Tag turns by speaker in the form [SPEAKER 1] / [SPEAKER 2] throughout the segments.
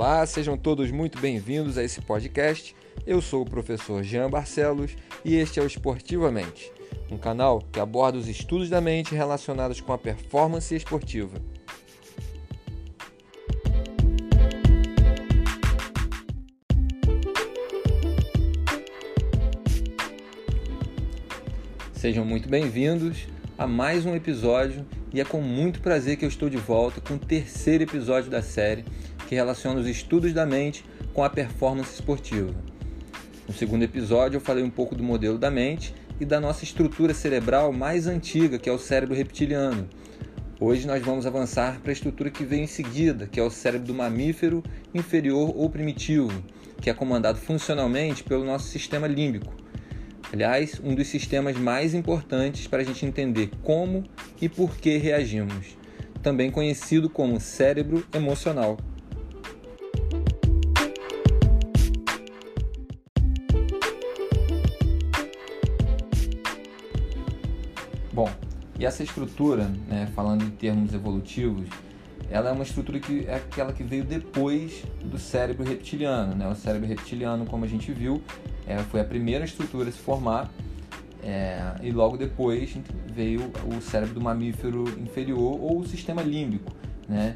[SPEAKER 1] Olá, sejam todos muito bem-vindos a esse podcast. Eu sou o professor Jean Barcelos e este é o Esportivamente, um canal que aborda os estudos da mente relacionados com a performance esportiva. Sejam muito bem-vindos a mais um episódio e é com muito prazer que eu estou de volta com o terceiro episódio da série que relaciona os estudos da mente com a performance esportiva. No segundo episódio eu falei um pouco do modelo da mente e da nossa estrutura cerebral mais antiga, que é o cérebro reptiliano. Hoje nós vamos avançar para a estrutura que vem em seguida, que é o cérebro do mamífero inferior ou primitivo, que é comandado funcionalmente pelo nosso sistema límbico Aliás, um dos sistemas mais importantes para a gente entender como e por que reagimos, também conhecido como cérebro emocional. E essa estrutura, né, falando em termos evolutivos, ela é uma estrutura que é aquela que veio depois do cérebro reptiliano. Né? O cérebro reptiliano, como a gente viu, é, foi a primeira estrutura a se formar é, e logo depois veio o cérebro do mamífero inferior ou o sistema límbico, né?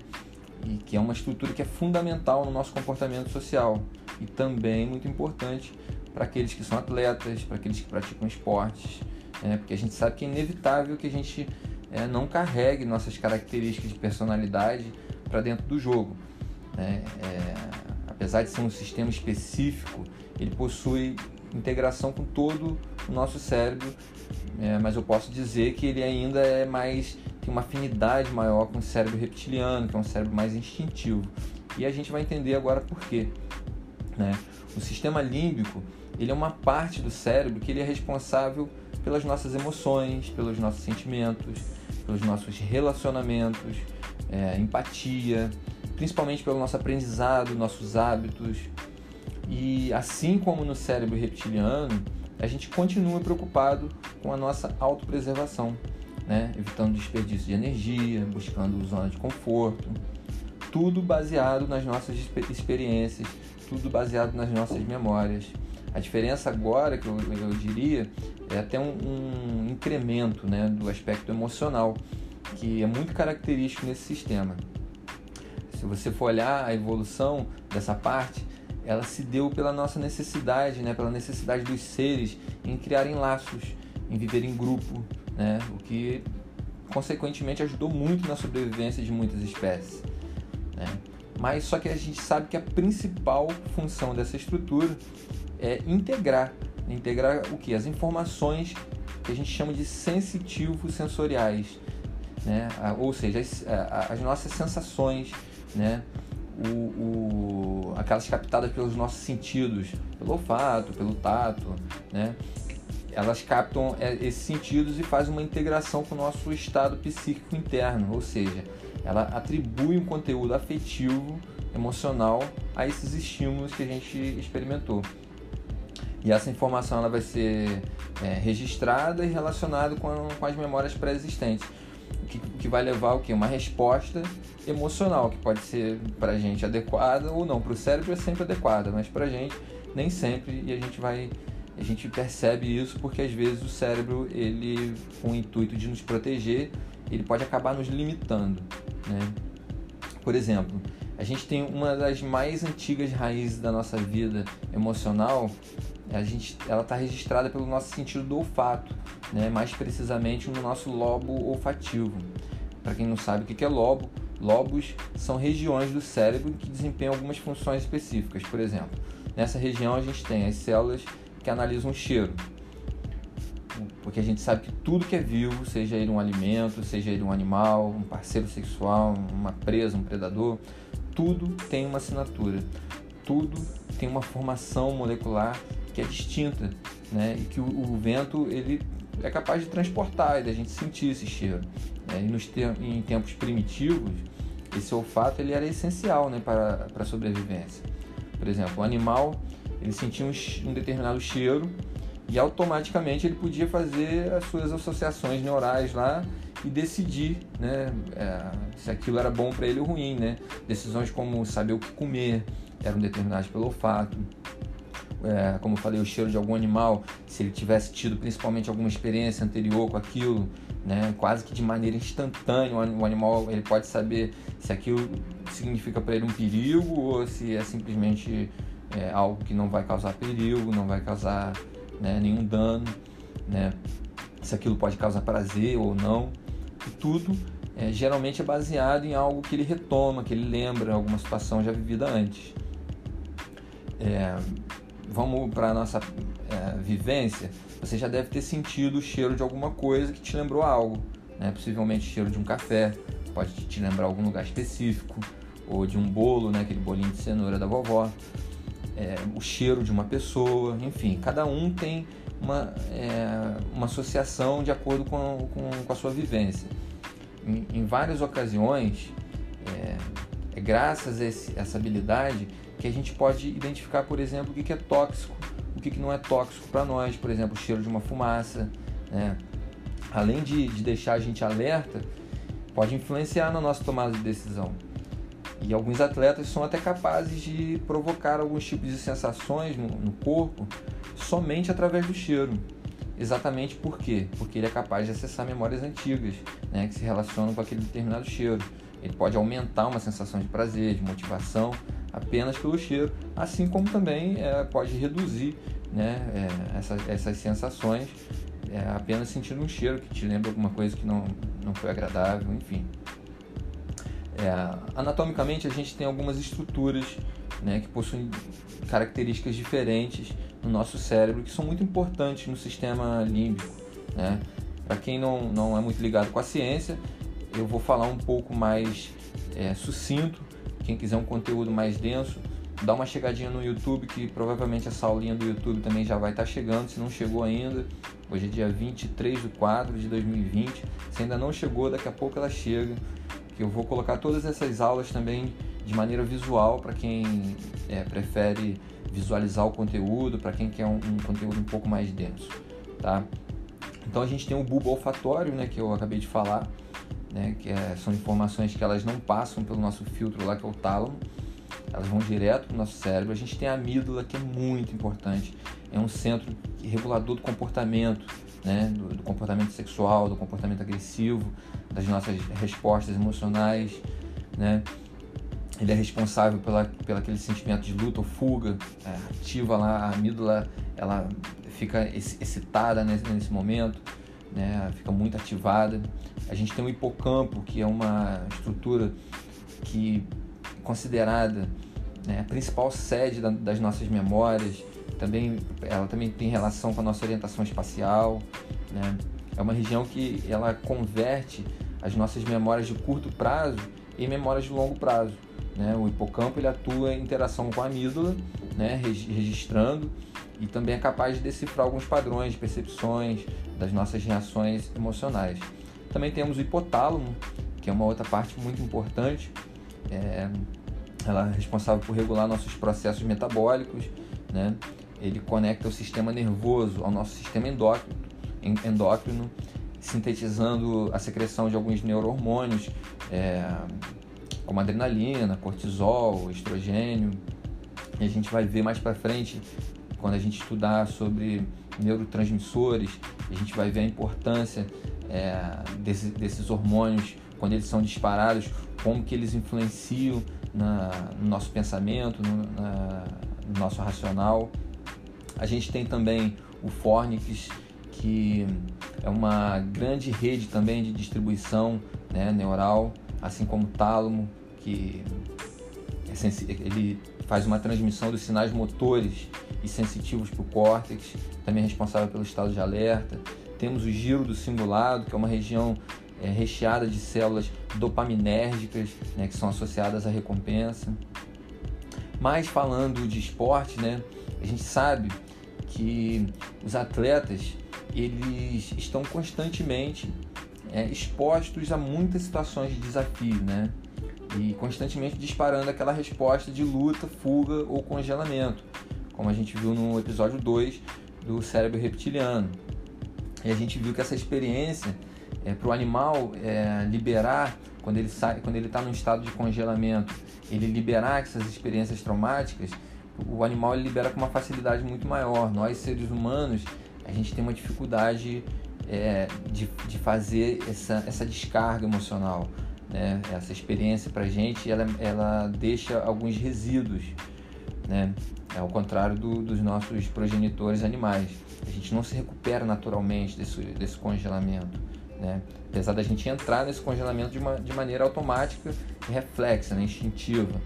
[SPEAKER 1] E que é uma estrutura que é fundamental no nosso comportamento social e também muito importante para aqueles que são atletas, para aqueles que praticam esportes, né? porque a gente sabe que é inevitável que a gente é, não carregue nossas características de personalidade para dentro do jogo. Né? É, apesar de ser um sistema específico, ele possui integração com todo o nosso cérebro, é, mas eu posso dizer que ele ainda é mais tem uma afinidade maior com o cérebro reptiliano, que é um cérebro mais instintivo. E a gente vai entender agora por quê. Né? O sistema límbico ele é uma parte do cérebro que ele é responsável pelas nossas emoções, pelos nossos sentimentos, pelos nossos relacionamentos, é, empatia, principalmente pelo nosso aprendizado, nossos hábitos. E assim como no cérebro reptiliano, a gente continua preocupado com a nossa autopreservação, né? evitando desperdício de energia, buscando zona de conforto, tudo baseado nas nossas experiências, tudo baseado nas nossas memórias. A diferença agora, que eu, eu diria, é até um, um incremento né, do aspecto emocional, que é muito característico nesse sistema. Se você for olhar a evolução dessa parte, ela se deu pela nossa necessidade, né, pela necessidade dos seres em criarem laços, em viver em grupo, né, o que consequentemente ajudou muito na sobrevivência de muitas espécies. Né. Mas só que a gente sabe que a principal função dessa estrutura é integrar, integrar o que? As informações que a gente chama de sensitivos sensoriais, né? ou seja, as, as nossas sensações, né? O, o, aquelas captadas pelos nossos sentidos, pelo olfato, pelo tato, né? elas captam é, esses sentidos e fazem uma integração com o nosso estado psíquico interno, ou seja, ela atribui um conteúdo afetivo, emocional a esses estímulos que a gente experimentou. E essa informação ela vai ser é, registrada e relacionada com, com as memórias pré-existentes. Que, que vai levar o que? Uma resposta emocional, que pode ser para a gente adequada ou não. Para o cérebro é sempre adequada, mas para a gente nem sempre. E a gente vai a gente percebe isso porque às vezes o cérebro ele com o intuito de nos proteger ele pode acabar nos limitando né? por exemplo a gente tem uma das mais antigas raízes da nossa vida emocional a gente, ela está registrada pelo nosso sentido do olfato, né? mais precisamente no nosso lobo olfativo. Para quem não sabe o que é lobo, lobos são regiões do cérebro que desempenham algumas funções específicas. Por exemplo, nessa região a gente tem as células que analisam o cheiro, porque a gente sabe que tudo que é vivo, seja ele um alimento, seja ele um animal, um parceiro sexual, uma presa, um predador, tudo tem uma assinatura, tudo tem uma formação molecular que é distinta, né? E que o, o vento ele é capaz de transportar e da gente sentir esse cheiro. Né? E nos te em tempos primitivos, esse olfato ele era essencial, né, para, para a sobrevivência. Por exemplo, o animal ele sentia um, um determinado cheiro e automaticamente ele podia fazer as suas associações neurais lá e decidir né, é, se aquilo era bom para ele ou ruim. Né? Decisões como saber o que comer eram determinadas pelo olfato. É, como eu falei, o cheiro de algum animal, se ele tivesse tido principalmente alguma experiência anterior com aquilo, né, quase que de maneira instantânea, o animal ele pode saber se aquilo significa para ele um perigo ou se é simplesmente é, algo que não vai causar perigo, não vai causar né, nenhum dano, né, se aquilo pode causar prazer ou não. E tudo é, geralmente é baseado em algo que ele retoma, que ele lembra, alguma situação já vivida antes. É, vamos para a nossa é, vivência. Você já deve ter sentido o cheiro de alguma coisa que te lembrou algo, né? possivelmente cheiro de um café, pode te lembrar algum lugar específico, ou de um bolo, né? aquele bolinho de cenoura da vovó, é, o cheiro de uma pessoa, enfim, cada um tem uma, é, uma associação de acordo com, com, com a sua vivência. Em, em várias ocasiões, é, é graças a esse, essa habilidade que a gente pode identificar, por exemplo, o que, é tóxico, o que, que não é tóxico para nós, por exemplo, o cheiro de uma fumaça. Né? Além de, de deixar a gente alerta, pode influenciar na nossa tomada de decisão. E alguns atletas são até capazes de provocar alguns tipos de sensações no, no corpo somente através do cheiro. Exatamente por quê? Porque ele é capaz de acessar memórias antigas né, que se relacionam com aquele determinado cheiro. Ele pode aumentar uma sensação de prazer, de motivação, apenas pelo cheiro, assim como também é, pode reduzir né, é, essas, essas sensações é, apenas sentindo um cheiro que te lembra alguma coisa que não, não foi agradável, enfim. É, anatomicamente, a gente tem algumas estruturas né, que possuem características diferentes no nosso cérebro que são muito importantes no sistema límbico. Né? Para quem não, não é muito ligado com a ciência, eu vou falar um pouco mais é, sucinto. Quem quiser um conteúdo mais denso, dá uma chegadinha no YouTube, que provavelmente essa aulinha do YouTube também já vai estar tá chegando, se não chegou ainda. Hoje é dia 23 de 4 de 2020. Se ainda não chegou, daqui a pouco ela chega. Que eu vou colocar todas essas aulas também de maneira visual para quem é, prefere visualizar o conteúdo, para quem quer um, um, conteúdo um pouco mais denso, tá? Então a gente tem o bulbo olfatório, né, que eu acabei de falar, né, que é, são informações que elas não passam pelo nosso filtro lá, que é o tálamo, elas vão direto para o nosso cérebro. A gente tem a amígdala, que é muito importante, é um centro regulador do comportamento, né, do, do comportamento sexual, do comportamento agressivo, das nossas respostas emocionais, né, ele é responsável pela, pela aquele sentimento de luta ou fuga, é, ativa lá a amígdala, ela fica excitada nesse, nesse momento, né, fica muito ativada. A gente tem o hipocampo, que é uma estrutura que é considerada né, a principal sede da, das nossas memórias, também, ela também tem relação com a nossa orientação espacial, né? É uma região que ela converte as nossas memórias de curto prazo em memórias de longo prazo. Né? O hipocampo ele atua em interação com a amígdala, né? registrando e também é capaz de decifrar alguns padrões, percepções das nossas reações emocionais. Também temos o hipotálamo, que é uma outra parte muito importante. É, ela é responsável por regular nossos processos metabólicos, né? Ele conecta o sistema nervoso ao nosso sistema endócrino, endócrino sintetizando a secreção de alguns neurohormônios, é, como adrenalina, cortisol, estrogênio. E a gente vai ver mais para frente, quando a gente estudar sobre neurotransmissores, a gente vai ver a importância é, desse, desses hormônios quando eles são disparados, como que eles influenciam na, no nosso pensamento, no, na, no nosso racional. A gente tem também o Fornix, que é uma grande rede também de distribuição né, neural, assim como o tálamo, que ele faz uma transmissão dos sinais motores e sensitivos para o córtex, também é responsável pelo estado de alerta. Temos o giro do cingulado, que é uma região é, recheada de células dopaminérgicas, né, que são associadas à recompensa. Mas falando de esporte, né, a gente sabe que os atletas eles estão constantemente é, expostos a muitas situações de desafio, né? E constantemente disparando aquela resposta de luta, fuga ou congelamento, como a gente viu no episódio 2 do cérebro reptiliano. E a gente viu que essa experiência é, para o animal é, liberar quando ele sai, quando ele está num estado de congelamento, ele liberar essas experiências traumáticas, o animal libera com uma facilidade muito maior. Nós seres humanos a gente tem uma dificuldade é, de, de fazer essa, essa descarga emocional. Né? Essa experiência para a gente ela, ela deixa alguns resíduos, né? ao contrário do, dos nossos progenitores animais. A gente não se recupera naturalmente desse, desse congelamento. Né? Apesar da gente entrar nesse congelamento de, uma, de maneira automática e reflexa, né? instintiva.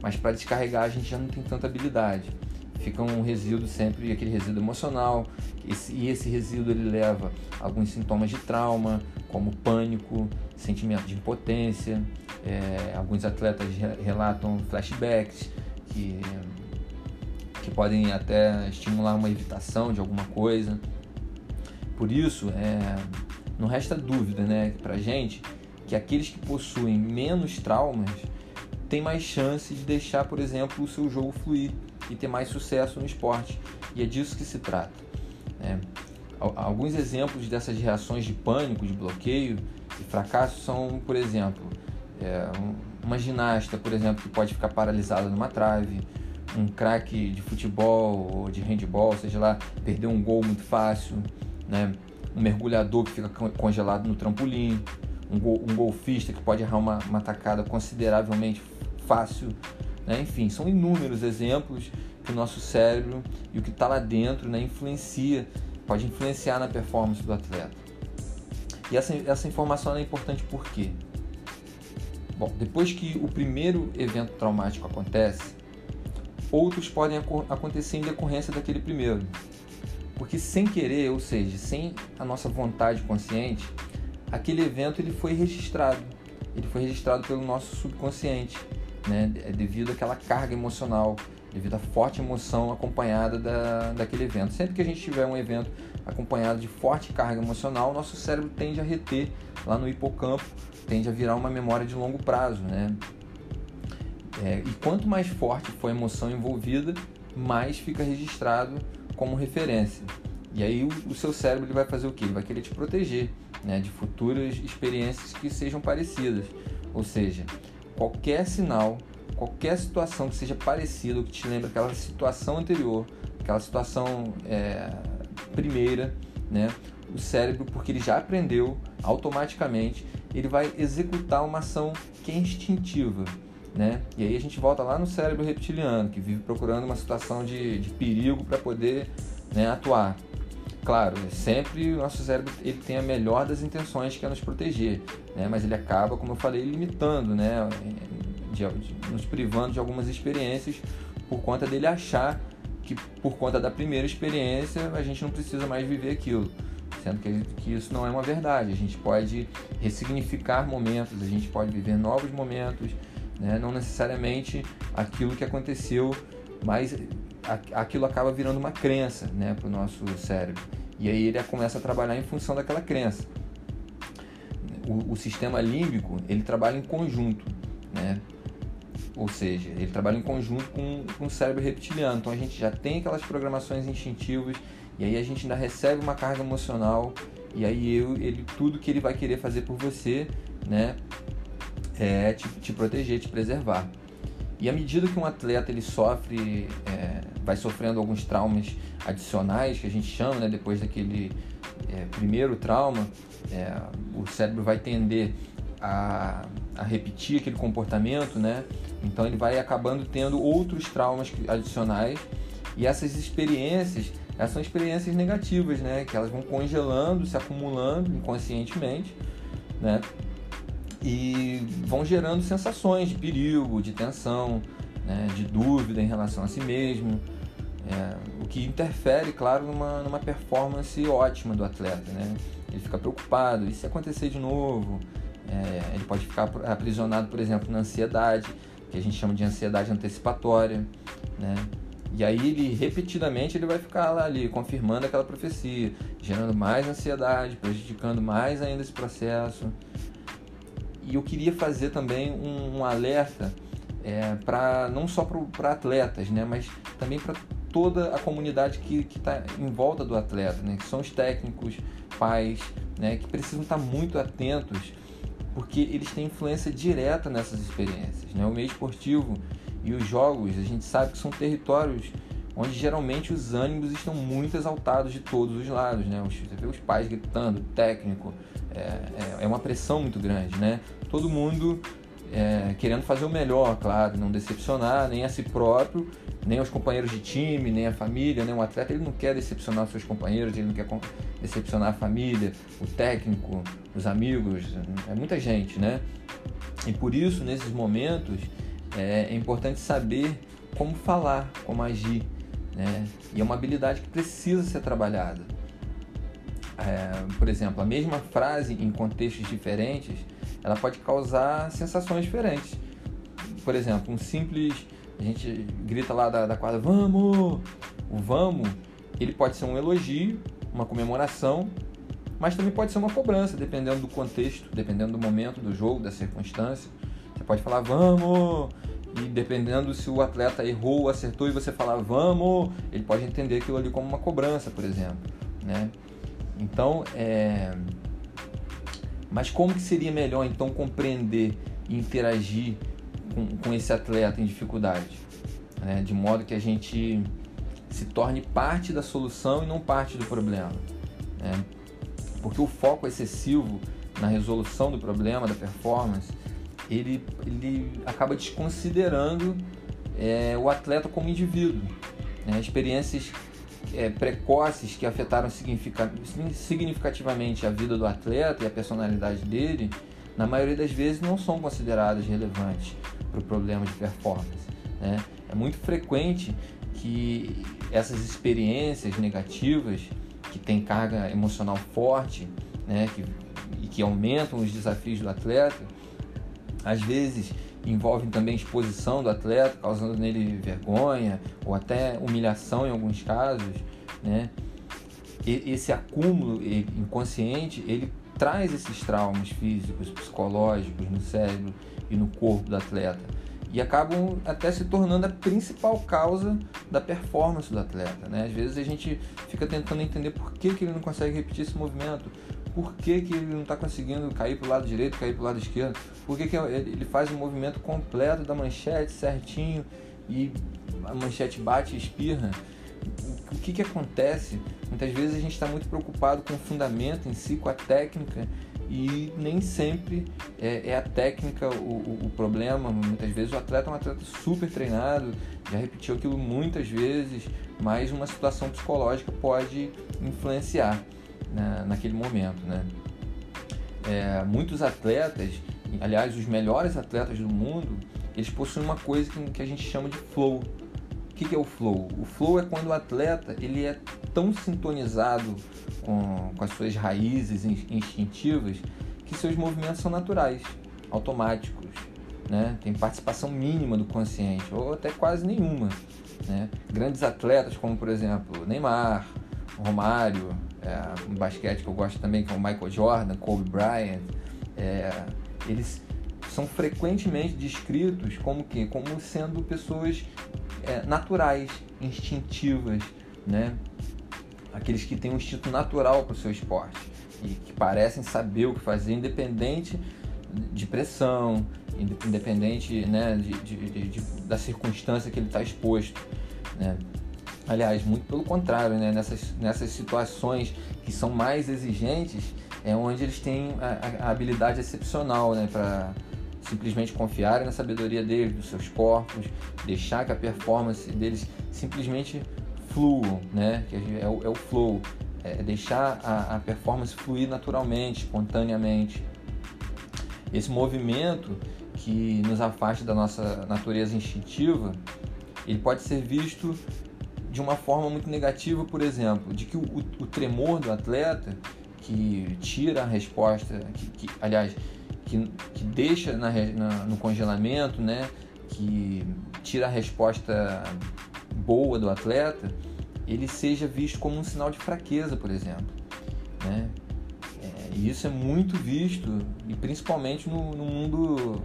[SPEAKER 1] Mas para descarregar a gente já não tem tanta habilidade fica um resíduo sempre, aquele resíduo emocional, esse, e esse resíduo ele leva alguns sintomas de trauma, como pânico, sentimento de impotência, é, alguns atletas relatam flashbacks que, que podem até estimular uma evitação de alguma coisa. Por isso, é, não resta dúvida né, para gente que aqueles que possuem menos traumas têm mais chance de deixar, por exemplo, o seu jogo fluir e ter mais sucesso no esporte. E é disso que se trata. Né? Alguns exemplos dessas reações de pânico, de bloqueio e fracasso são, por exemplo, é, uma ginasta, por exemplo, que pode ficar paralisada numa trave, um craque de futebol ou de handball, seja lá, perder um gol muito fácil, né? um mergulhador que fica congelado no trampolim, um, gol, um golfista que pode errar uma, uma tacada consideravelmente fácil né? Enfim, são inúmeros exemplos que o nosso cérebro e o que está lá dentro né, influencia, pode influenciar na performance do atleta. E essa, essa informação é importante por quê? Bom, depois que o primeiro evento traumático acontece, outros podem acontecer em decorrência daquele primeiro. Porque sem querer, ou seja, sem a nossa vontade consciente, aquele evento ele foi registrado. Ele foi registrado pelo nosso subconsciente né, é devido àquela carga emocional, devido à forte emoção acompanhada da, daquele evento. Sempre que a gente tiver um evento acompanhado de forte carga emocional, nosso cérebro tende a reter lá no hipocampo, tende a virar uma memória de longo prazo, né? É, e quanto mais forte for a emoção envolvida, mais fica registrado como referência. E aí o, o seu cérebro ele vai fazer o que? Ele vai querer te proteger né, de futuras experiências que sejam parecidas. Ou seja, qualquer sinal, qualquer situação que seja parecida que te lembre aquela situação anterior, aquela situação é, primeira, né? O cérebro, porque ele já aprendeu automaticamente, ele vai executar uma ação que é instintiva, né? E aí a gente volta lá no cérebro reptiliano, que vive procurando uma situação de, de perigo para poder né, atuar. Claro, sempre o nosso cérebro ele tem a melhor das intenções que é nos proteger, né? mas ele acaba, como eu falei, limitando, né? De, de, nos privando de algumas experiências por conta dele achar que por conta da primeira experiência a gente não precisa mais viver aquilo, sendo que, que isso não é uma verdade. A gente pode ressignificar momentos, a gente pode viver novos momentos, né? não necessariamente aquilo que aconteceu, mas aquilo acaba virando uma crença né, para o nosso cérebro. E aí ele começa a trabalhar em função daquela crença. O, o, sistema límbico ele trabalha em conjunto, né? Ou seja, ele trabalha em conjunto com, com o cérebro reptiliano. Então a gente já tem aquelas programações instintivas e aí a gente ainda recebe uma carga emocional e aí eu, ele tudo que ele vai querer fazer por você, né, é te, te proteger, te preservar. E à medida que um atleta ele sofre, é, vai sofrendo alguns traumas adicionais, que a gente chama, né, depois daquele é, primeiro trauma, é, o cérebro vai tender a, a, repetir aquele comportamento, né? Então ele vai acabando tendo outros traumas adicionais e essas experiências, essas são experiências negativas, né? Que elas vão congelando, se acumulando inconscientemente, né? e vão gerando sensações de perigo, de tensão, né, de dúvida em relação a si mesmo, é, o que interfere, claro, numa, numa performance ótima do atleta. Né? Ele fica preocupado, e se acontecer de novo? É, ele pode ficar aprisionado, por exemplo, na ansiedade, que a gente chama de ansiedade antecipatória. Né? E aí ele repetidamente ele vai ficar lá ali confirmando aquela profecia, gerando mais ansiedade, prejudicando mais ainda esse processo e eu queria fazer também um, um alerta é, para não só para atletas, né, mas também para toda a comunidade que está em volta do atleta, né, que são os técnicos, pais, né, que precisam estar muito atentos porque eles têm influência direta nessas experiências. Né? O meio esportivo e os jogos, a gente sabe que são territórios onde geralmente os ânimos estão muito exaltados de todos os lados, né? Você vê os pais gritando, técnico, é, é, é, uma pressão muito grande, né? Todo mundo é, querendo fazer o melhor, claro, não decepcionar nem a si próprio, nem aos companheiros de time, nem a família, nem o atleta, ele não quer decepcionar seus companheiros, ele não quer decepcionar a família, o técnico, os amigos, é muita gente, né? E por isso, nesses momentos, é, é importante saber como falar, como agir, né? E é uma habilidade que precisa ser trabalhada. É, por exemplo, a mesma frase em contextos diferentes, ela pode causar sensações diferentes. Por exemplo, um simples, a gente grita lá da, da quadra, vamos! O vamos, ele pode ser um elogio, uma comemoração, mas também pode ser uma cobrança, dependendo do contexto, dependendo do momento do jogo, da circunstância. Você pode falar, vamos! e dependendo se o atleta errou ou acertou e você falar vamos, ele pode entender aquilo ali como uma cobrança, por exemplo, né? Então, é... mas como que seria melhor então compreender e interagir com, com esse atleta em dificuldade, né? De modo que a gente se torne parte da solução e não parte do problema, né? Porque o foco excessivo na resolução do problema, da performance, ele, ele acaba desconsiderando é, o atleta como indivíduo. Né? Experiências é, precoces que afetaram significativamente a vida do atleta e a personalidade dele, na maioria das vezes não são consideradas relevantes para o problema de performance. Né? É muito frequente que essas experiências negativas, que têm carga emocional forte né? que, e que aumentam os desafios do atleta, às vezes envolvem também exposição do atleta, causando nele vergonha ou até humilhação em alguns casos, né? E, esse acúmulo inconsciente, ele traz esses traumas físicos, psicológicos no cérebro e no corpo do atleta e acabam até se tornando a principal causa da performance do atleta. Né? Às vezes a gente fica tentando entender por que, que ele não consegue repetir esse movimento, por que, que ele não está conseguindo cair para o lado direito, cair para o lado esquerdo, por que, que ele faz o movimento completo da manchete certinho e a manchete bate e espirra. O que, que acontece? Muitas vezes a gente está muito preocupado com o fundamento em si, com a técnica, e nem sempre é, é a técnica o, o, o, problema. Muitas vezes o atleta é um atleta super treinado, já repetiu aquilo muitas vezes, mas uma situação psicológica pode influenciar na, naquele momento, né? É, muitos atletas, aliás, os melhores atletas do mundo, eles possuem uma coisa que, que a gente chama de flow. O que, que, é o flow? O flow é quando o atleta ele é tão sintonizado com, com as suas raízes instintivas que seus movimentos são naturais, automáticos, né? tem participação mínima do consciente ou até quase nenhuma. Né? Grandes atletas como por exemplo Neymar, Romário, é, um basquete que eu gosto também, que é o Michael Jordan, Kobe Bryant, é, eles são frequentemente descritos como que como sendo pessoas é, naturais, instintivas, né? Aqueles que têm um instinto natural para o seu esporte e que parecem saber o que fazer, independente de pressão, independente né, de, de, de, da circunstância que ele está exposto. Né? Aliás, muito pelo contrário, né? nessas, nessas situações que são mais exigentes, é onde eles têm a, a habilidade excepcional né? para simplesmente confiarem na sabedoria deles, dos seus corpos, deixar que a performance deles simplesmente flua, né? que é o, é o flow, é deixar a, a performance fluir naturalmente, espontaneamente. Esse movimento que nos afasta da nossa natureza instintiva, ele pode ser visto de uma forma muito negativa, por exemplo, de que o, o, tremor do atleta que tira a resposta, que, que aliás, que, que deixa na, na, no congelamento, né, que tira a resposta boa do atleta, ele seja visto como um sinal de fraqueza, por exemplo. Né? É, e isso é muito visto, e principalmente no, no, mundo,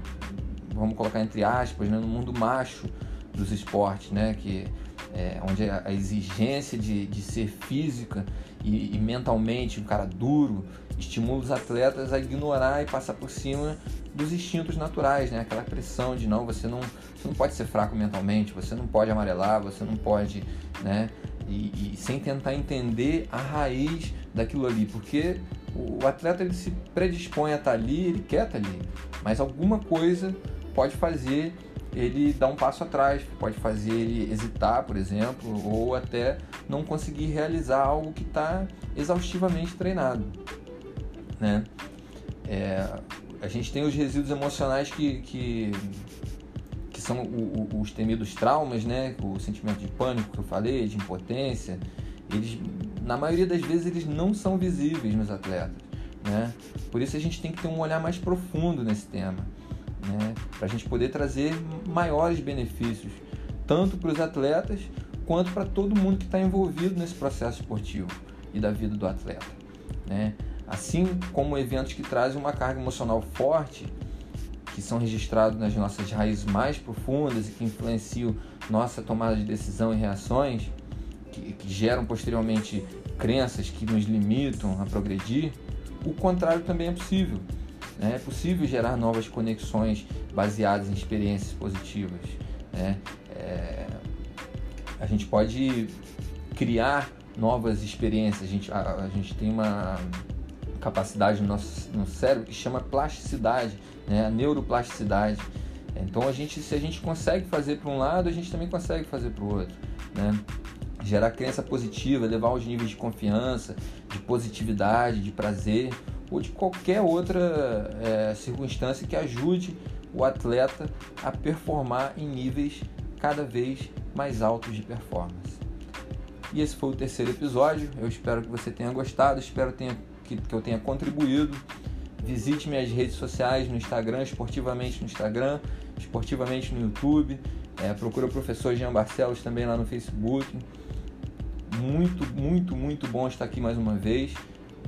[SPEAKER 1] vamos colocar entre aspas, né, no mundo macho dos esportes, né? que é, onde a, exigência de, de ser física e, e, mentalmente um cara duro estimula os atletas a ignorar e passar por cima dos instintos naturais, né? Aquela pressão de não, você não, você não pode ser fraco mentalmente, você não pode amarelar, você não pode, né? E, e sem tentar entender a raiz daquilo ali, porque o atleta ele se predispõe a estar ali, ele quer estar ali, mas alguma coisa pode fazer ele dar um passo atrás, pode fazer ele hesitar, por exemplo, ou até não conseguir realizar algo que está exaustivamente treinado, né? É, a gente tem os resíduos emocionais que, que, que são o, o, os temidos traumas, né? O sentimento de pânico que eu falei, de impotência, eles, na maioria das vezes, eles não são visíveis nos atletas, né? Por isso a gente tem que ter um olhar mais profundo nesse tema né, para a gente poder trazer maiores benefícios, tanto para os atletas quanto para todo mundo que está envolvido nesse processo esportivo e da vida do atleta. Né? Assim como eventos que trazem uma carga emocional forte, que são registrados nas nossas raízes mais profundas e que influenciam nossa tomada de decisão e reações, que, que geram posteriormente crenças que nos limitam a progredir, o contrário também é possível. Né? É possível gerar novas conexões baseadas em experiências positivas. Né? É, a gente pode criar novas experiências. A gente, a, a gente tem uma capacidade no nosso no cérebro que chama plasticidade, né? a neuroplasticidade. Então a gente, se a gente consegue fazer para um lado, a gente também consegue fazer para o outro. Né? Gerar crença positiva, levar os níveis de confiança, de positividade, de prazer ou de qualquer outra é, circunstância que ajude o atleta a performar em níveis cada vez mais altos de performance. E esse foi o terceiro episódio. Eu espero que você tenha gostado, espero tenha, que, que eu tenha contribuído. Visite minhas redes sociais no Instagram, esportivamente no Instagram, esportivamente no YouTube. É, procura o professor Jean Barcelos também lá no Facebook. Muito, muito, muito bom estar aqui mais uma vez.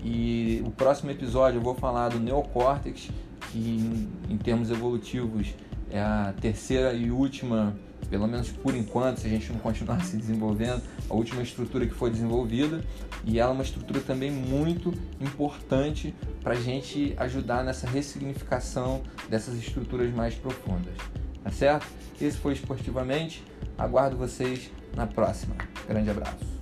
[SPEAKER 1] E o próximo episódio eu vou falar do neocórtex, que em, em termos evolutivos é a terceira e última, pelo menos por enquanto, se a gente não continuar se desenvolvendo, a última estrutura que foi desenvolvida. E ela é uma estrutura também muito importante para a gente ajudar nessa ressignificação dessas estruturas mais profundas. Tá certo? Esse foi Esportivamente. Aguardo vocês na próxima. Grande abraço.